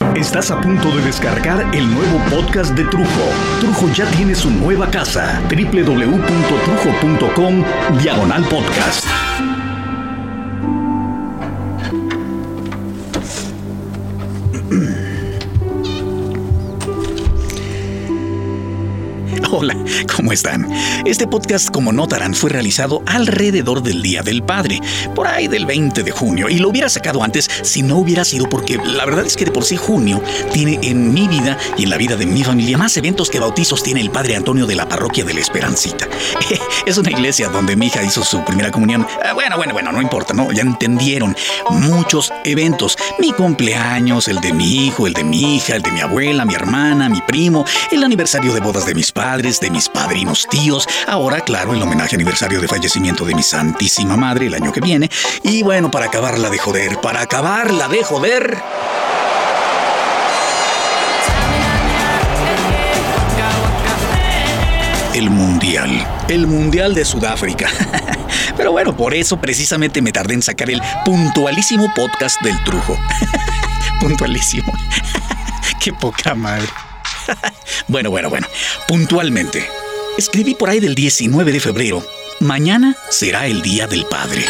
Estás a punto de descargar el nuevo podcast de Trujo. Trujo ya tiene su nueva casa. www.trujo.com Diagonal Podcast. Hola, ¿cómo están? Este podcast, como notarán, fue realizado alrededor del Día del Padre, por ahí del 20 de junio, y lo hubiera sacado antes si no hubiera sido porque la verdad es que de por sí junio tiene en mi vida y en la vida de mi familia más eventos que bautizos tiene el Padre Antonio de la Parroquia de la Esperancita. Es una iglesia donde mi hija hizo su primera comunión. Ah, bueno, bueno, bueno, no importa, ¿no? Ya entendieron. Muchos eventos. Mi cumpleaños, el de mi hijo, el de mi hija, el de mi abuela, mi hermana, mi primo, el aniversario de bodas de mis padres, de mis padrinos tíos, ahora, claro, el homenaje aniversario de fallecimiento de mi santísima madre el año que viene. Y bueno, para acabarla de joder, para acabarla de joder. El Mundial. El Mundial de Sudáfrica. Pero bueno, por eso precisamente me tardé en sacar el puntualísimo podcast del Trujo. puntualísimo. Qué poca madre. Bueno, bueno, bueno. Puntualmente. Escribí por ahí del 19 de febrero. Mañana será el Día del Padre.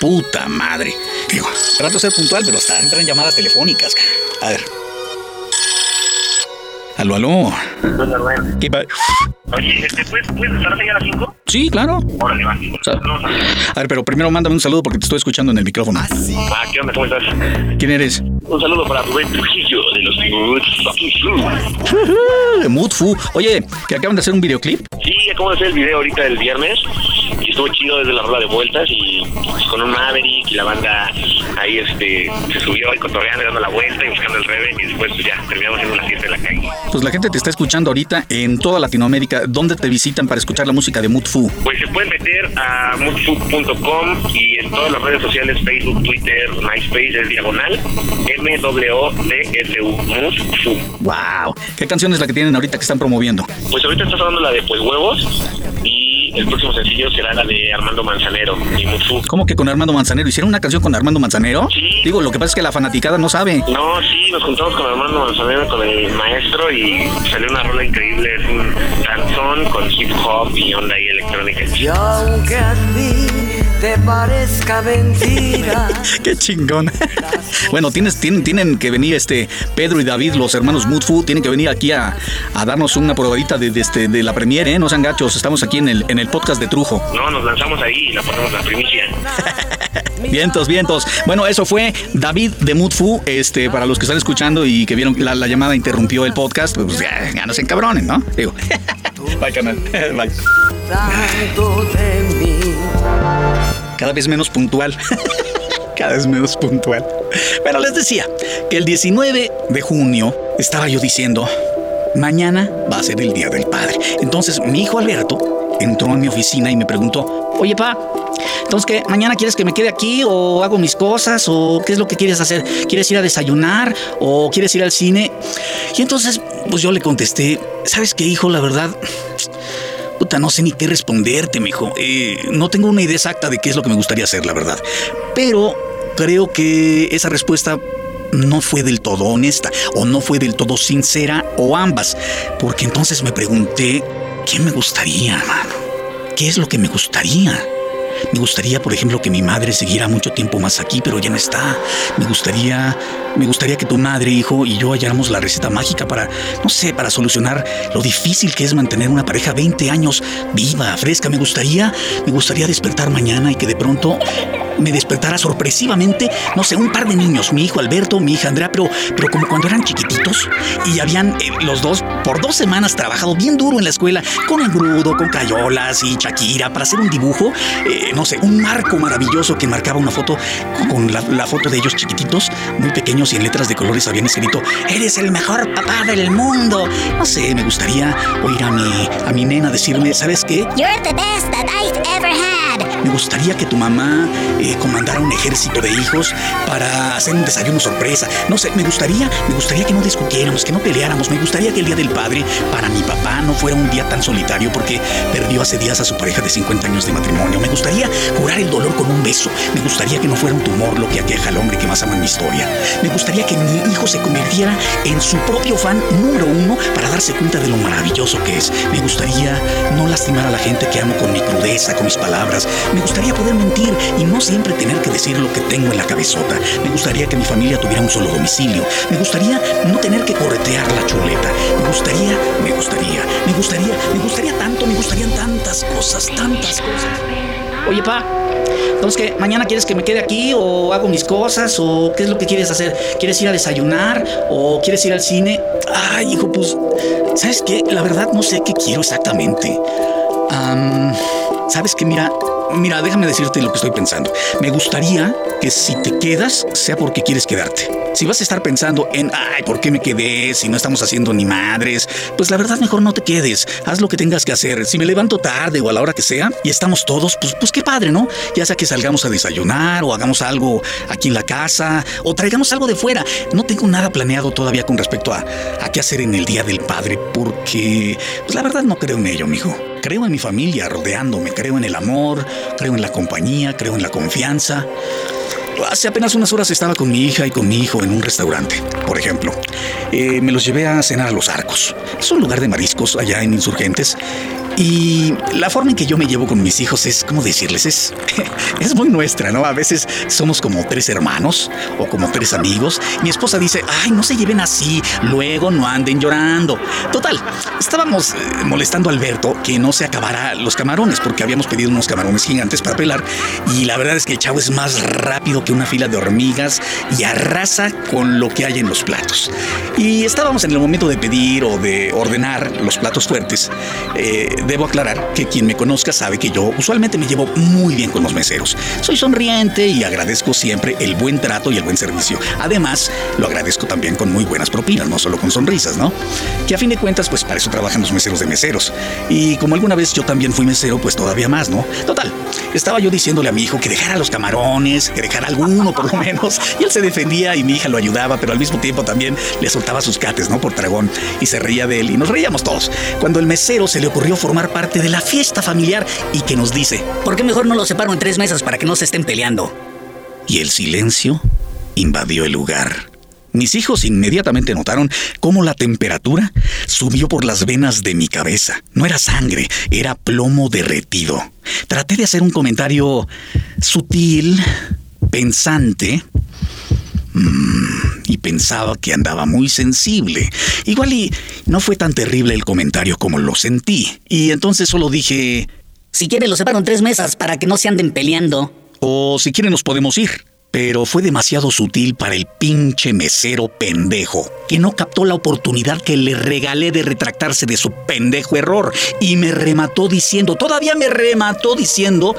Puta madre. Digo, trato de ser puntual, pero hasta entran llamadas telefónicas. A ver. Aló, aló. ¿Qué pa- Oye, este, ¿puedes, ¿puedes estar ahí a las 5? Sí, claro. Órale, va. O sea, a ver, pero primero mándame un saludo porque te estoy escuchando en el micrófono. Ah, ¿qué onda? ¿Cómo estás? ¿Quién eres? Un saludo para Rubén Trujillo de los Good Fucking Food. Moodfu. Oye, que acaban de hacer un videoclip. Sí, acabo de hacer el video ahorita del viernes estuvo chido desde la rola de vueltas y pues, con un Maverick y la banda ahí este se subió y cotorreando, dando la vuelta y buscando el reven y después pues, ya terminamos haciendo una fiesta en la calle. Pues la gente te está escuchando ahorita en toda Latinoamérica. ¿Dónde te visitan para escuchar la música de Moodfu? Pues se pueden meter a moodfood.com y en todas las redes sociales, Facebook, Twitter, MySpace, es diagonal, M-W-D-F-U, Moodfood. Wow. ¿Qué canción es la que tienen ahorita que están promoviendo? Pues ahorita está sonando la de Pues Huevos y el próximo sencillo será la de Armando Manzanero y Mufu. ¿Cómo que con Armando Manzanero? ¿Hicieron una canción con Armando Manzanero? Sí. Digo, lo que pasa es que la fanaticada no sabe. No, sí, nos juntamos con Armando Manzanero, con el maestro y salió una rola increíble, es un danzón con hip hop y onda electrónica. Y aunque a ti te parezca mentira, Qué chingón. bueno, tienes, tienen, tienen que venir este Pedro y David, los hermanos Moodfu, tienen que venir aquí a, a darnos una probadita de, de este, de la premiere, ¿eh? No sean gachos, estamos aquí en el, en el podcast de Trujo. No, nos lanzamos ahí y la ponemos la primicia. Vientos, vientos. Bueno, eso fue David de Moodfu. Este, para los que están escuchando y que vieron que la, la llamada interrumpió el podcast, pues ya, ya no se encabronen, ¿no? Digo. Bye, canal. Bye. tanto de mí. Cada vez menos puntual. Cada vez menos puntual. Pero les decía que el 19 de junio estaba yo diciendo, mañana va a ser el Día del Padre. Entonces mi hijo Alberto entró a mi oficina y me preguntó, oye pa, entonces qué, mañana quieres que me quede aquí o hago mis cosas o qué es lo que quieres hacer? ¿Quieres ir a desayunar o quieres ir al cine? Y entonces pues yo le contesté, ¿sabes qué hijo? La verdad... Puta, no sé ni qué responderte, mijo. Eh, no tengo una idea exacta de qué es lo que me gustaría hacer, la verdad. Pero creo que esa respuesta no fue del todo honesta, o no fue del todo sincera, o ambas. Porque entonces me pregunté, ¿qué me gustaría, hermano? ¿Qué es lo que me gustaría? Me gustaría, por ejemplo, que mi madre siguiera mucho tiempo más aquí, pero ya no está. Me gustaría, me gustaría que tu madre, hijo, y yo halláramos la receta mágica para, no sé, para solucionar lo difícil que es mantener una pareja 20 años viva, fresca. Me gustaría, me gustaría despertar mañana y que de pronto me despertara sorpresivamente, no sé, un par de niños, mi hijo Alberto, mi hija Andrea, pero, pero como cuando eran chiquititos y habían eh, los dos por dos semanas trabajado bien duro en la escuela con engrudo, con crayolas y Shakira para hacer un dibujo, eh, no sé, un marco maravilloso que marcaba una foto con la, la foto de ellos chiquititos, muy pequeños y en letras de colores habían escrito, eres el mejor papá del mundo. No sé, me gustaría oír a mi, a mi nena decirme, ¿sabes qué? You're the best that I've ever had. Me gustaría que tu mamá eh, eh, comandara un ejército de hijos para hacer un desayuno sorpresa. No sé, me gustaría, me gustaría que no discutiéramos, que no peleáramos. Me gustaría que el día del padre para mi papá no fuera un día tan solitario porque perdió hace días a su pareja de 50 años de matrimonio. Me gustaría curar el dolor con un beso. Me gustaría que no fuera un tumor lo que aqueja al hombre que más ama en mi historia. Me gustaría que mi hijo se convirtiera en su propio fan número uno para darse cuenta de lo maravilloso que es. Me gustaría no lastimar a la gente que amo con mi crudeza, con mis palabras. Me gustaría poder mentir y no siempre tener que decir lo que tengo en la cabezota. Me gustaría que mi familia tuviera un solo domicilio. Me gustaría no tener que corretear la chuleta. Me gustaría, me gustaría, me gustaría, me gustaría tanto, me gustarían tantas cosas, tantas cosas. Oye, pa, entonces, ¿qué? ¿Mañana quieres que me quede aquí o hago mis cosas o qué es lo que quieres hacer? ¿Quieres ir a desayunar o quieres ir al cine? Ay, hijo, pues, ¿sabes qué? La verdad no sé qué quiero exactamente. ¿Sabes qué? Mira, mira, déjame decirte lo que estoy pensando. Me gustaría que si te quedas sea porque quieres quedarte. Si vas a estar pensando en, ay, ¿por qué me quedé? Si no estamos haciendo ni madres, pues la verdad mejor no te quedes. Haz lo que tengas que hacer. Si me levanto tarde o a la hora que sea y estamos todos, pues, pues qué padre, ¿no? Ya sea que salgamos a desayunar o hagamos algo aquí en la casa o traigamos algo de fuera. No tengo nada planeado todavía con respecto a, a qué hacer en el Día del Padre porque, pues la verdad no creo en ello, mijo. Creo en mi familia rodeándome, creo en el amor, creo en la compañía, creo en la confianza. Hace apenas unas horas estaba con mi hija y con mi hijo en un restaurante, por ejemplo. Eh, me los llevé a cenar a Los Arcos. Es un lugar de mariscos allá en Insurgentes y la forma en que yo me llevo con mis hijos es, ¿cómo decirles? Es, es muy nuestra, ¿no? A veces somos como tres hermanos o como tres amigos. Mi esposa dice, ay, no se lleven así, luego no anden llorando. Total, estábamos eh, molestando a Alberto que no se acabara los camarones porque habíamos pedido unos camarones gigantes para pelar y la verdad es que el chavo es más rápido que una fila de hormigas y arrasa con lo que hay en los platos. Y estábamos en el momento de pedir o de ordenar los platos fuertes. Eh, debo aclarar que quien me conozca sabe que yo usualmente me llevo muy bien con los meseros. Soy sonriente y agradezco siempre el buen trato y el buen servicio. Además, lo agradezco también con muy buenas propinas, no solo con sonrisas, ¿no? Que a fin de cuentas, pues para eso trabajan los meseros de meseros. Y como alguna vez yo también fui mesero, pues todavía más, ¿no? Total, estaba yo diciéndole a mi hijo que dejara los camarones, que dejara alguno por lo menos. Y él se defendía y mi hija lo ayudaba, pero al mismo tiempo también le soltaba sus cates, ¿no? Por dragón. Y se reía de él y nos reíamos todos. Cuando el mesero se le ocurrió formar parte de la fiesta familiar y que nos dice, ¿por qué mejor no lo separo en tres mesas para que no se estén peleando? Y el silencio invadió el lugar. Mis hijos inmediatamente notaron cómo la temperatura subió por las venas de mi cabeza. No era sangre, era plomo derretido. Traté de hacer un comentario sutil, pensante, Mm, y pensaba que andaba muy sensible. Igual y no fue tan terrible el comentario como lo sentí. Y entonces solo dije... Si quieren, los separo en tres mesas para que no se anden peleando. O si quieren, nos podemos ir. Pero fue demasiado sutil para el pinche mesero pendejo, que no captó la oportunidad que le regalé de retractarse de su pendejo error y me remató diciendo, todavía me remató diciendo,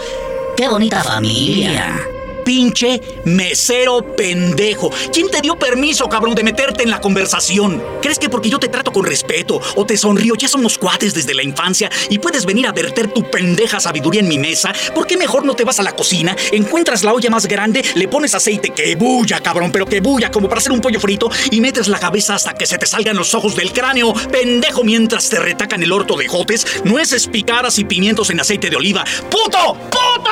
¡Qué bonita familia! Pinche mesero pendejo. ¿Quién te dio permiso, cabrón, de meterte en la conversación? ¿Crees que porque yo te trato con respeto o te sonrío ya somos cuates desde la infancia y puedes venir a verter tu pendeja sabiduría en mi mesa? ¿Por qué mejor no te vas a la cocina, encuentras la olla más grande, le pones aceite, que bulla, cabrón, pero que bulla, como para hacer un pollo frito, y metes la cabeza hasta que se te salgan los ojos del cráneo, pendejo, mientras te retacan el orto de jotes, nueces picadas y pimientos en aceite de oliva? ¡Puto! ¡Puto!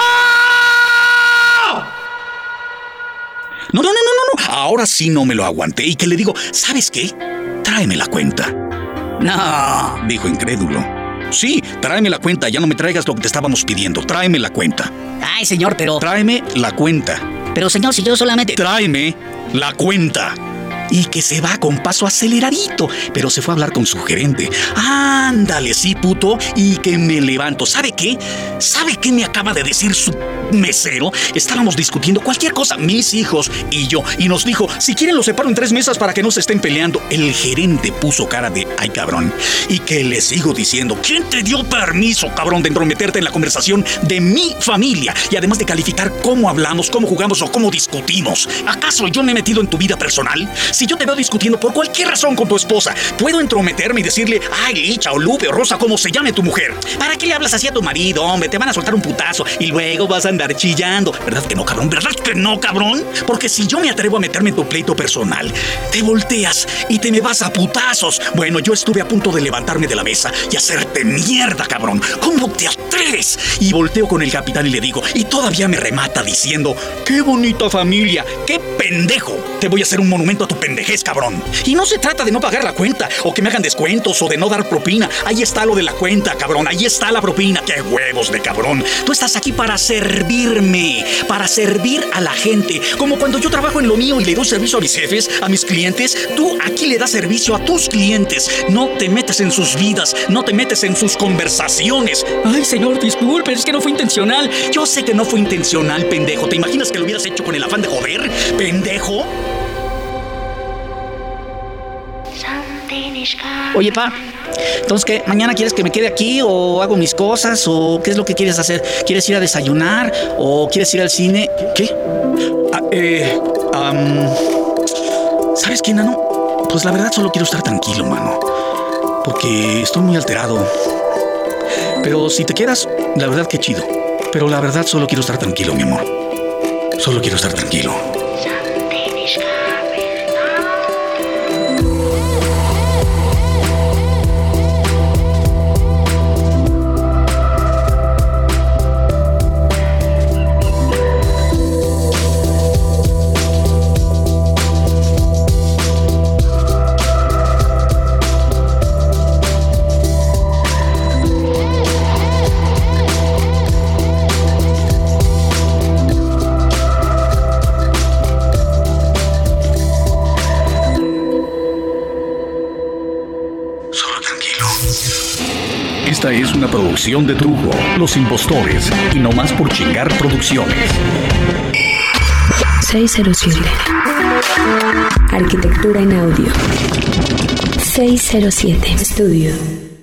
No, no, no, no, no. Ahora sí no me lo aguanté y que le digo, ¿sabes qué? Tráeme la cuenta. No, dijo incrédulo. Sí, tráeme la cuenta, ya no me traigas lo que te estábamos pidiendo. Tráeme la cuenta. Ay, señor, pero... Tráeme la cuenta. Pero, señor, si yo solamente... Tráeme la cuenta y que se va con paso aceleradito, pero se fue a hablar con su gerente. Ándale, sí, puto, y que me levanto. ¿Sabe qué? ¿Sabe qué me acaba de decir su mesero? Estábamos discutiendo cualquier cosa, mis hijos y yo, y nos dijo, si quieren los separo en tres mesas para que no se estén peleando. El gerente puso cara de, ay cabrón, y que le sigo diciendo, ¿quién te dio permiso, cabrón, de entrometerte en la conversación de mi familia? Y además de calificar cómo hablamos, cómo jugamos o cómo discutimos. ¿Acaso yo me he metido en tu vida personal? Si yo te veo discutiendo por cualquier razón con tu esposa, puedo entrometerme y decirle, ay, Licha o Lupe o Rosa, como se llame tu mujer. ¿Para qué le hablas así a tu marido, hombre? Te van a soltar un putazo y luego vas a andar chillando. ¿Verdad que no, cabrón? ¿Verdad que no, cabrón? Porque si yo me atrevo a meterme en tu pleito personal, te volteas y te me vas a putazos. Bueno, yo estuve a punto de levantarme de la mesa y hacerte mierda, cabrón. ¿Cómo te atreves? Y volteo con el capitán y le digo, y todavía me remata diciendo, qué bonita familia, qué pendejo. Te voy a hacer un monumento a tu pendejez, cabrón. Y no se trata de no pagar la cuenta, o que me hagan descuentos, o de no dar propina. Ahí está lo de la cuenta, cabrón. Ahí está la propina. ¡Qué huevos de cabrón! Tú estás aquí para servirme, para servir a la gente. Como cuando yo trabajo en lo mío y le doy servicio a mis jefes, a mis clientes, tú aquí le das servicio a tus clientes. No te metes en sus vidas, no te metes en sus conversaciones. Ay, señor, disculpe, es que no fue intencional. Yo sé que no fue intencional, pendejo. ¿Te imaginas que lo hubieras hecho con el afán de joder, pendejo? Oye, pa, entonces, ¿qué? ¿Mañana quieres que me quede aquí o hago mis cosas o qué es lo que quieres hacer? ¿Quieres ir a desayunar o quieres ir al cine? ¿Qué? Ah, eh, ¿Sabes qué, Nano? Pues la verdad solo quiero estar tranquilo, mano. Porque estoy muy alterado. Pero si te quedas, la verdad que chido. Pero la verdad solo quiero estar tranquilo, mi amor. Solo quiero estar tranquilo. Es una producción de Trujo, Los Impostores y No Más por Chingar Producciones. 607. Arquitectura en audio. 607 Estudio.